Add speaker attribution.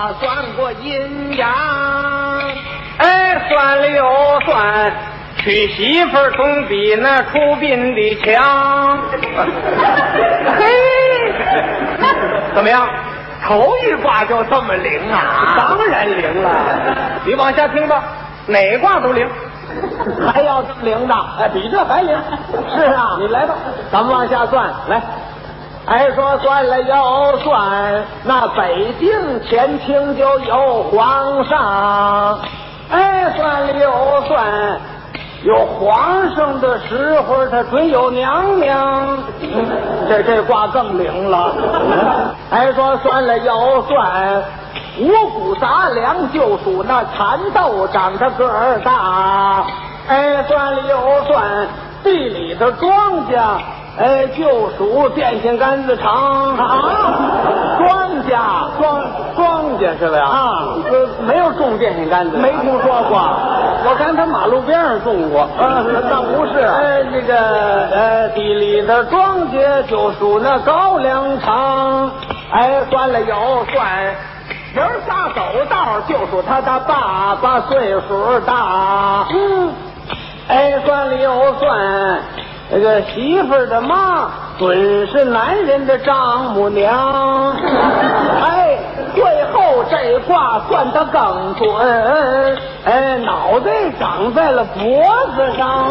Speaker 1: 卦算过阴阳，哎，算了又算，娶媳妇儿总比那出殡的强。嘿，怎么样？
Speaker 2: 头一卦就这么灵啊？
Speaker 1: 当然灵了，你往下听吧，哪卦都灵。
Speaker 2: 还要这么灵的？
Speaker 1: 哎，比这还灵。
Speaker 2: 是啊，
Speaker 1: 你来吧，
Speaker 2: 咱们往下算。
Speaker 1: 来。
Speaker 2: 哎，说算了又算，那北京前清就有皇上。哎，算了又算，有皇上的时候，他准有娘娘。这这卦更灵了。哎，说算了又算，五谷杂粮就属那蚕豆长得个儿大。哎，算了又算，地里的庄稼。哎，就属电线杆子长
Speaker 1: 啊，
Speaker 2: 庄稼
Speaker 1: 庄庄稼是吧？
Speaker 2: 啊，
Speaker 1: 呃，没有种电线杆子，
Speaker 2: 没听说过。
Speaker 1: 我看他马路边上种过，
Speaker 2: 啊，那不是。
Speaker 1: 哎，这个呃，地里的庄稼就属那高粱长。
Speaker 2: 哎，算了又算，人仨走道就数他的爸爸岁数大。
Speaker 1: 嗯，
Speaker 2: 哎，算了又算。这个媳妇的妈准是男人的丈母娘，哎，最后这卦算的更准，哎，脑袋长在了脖子上。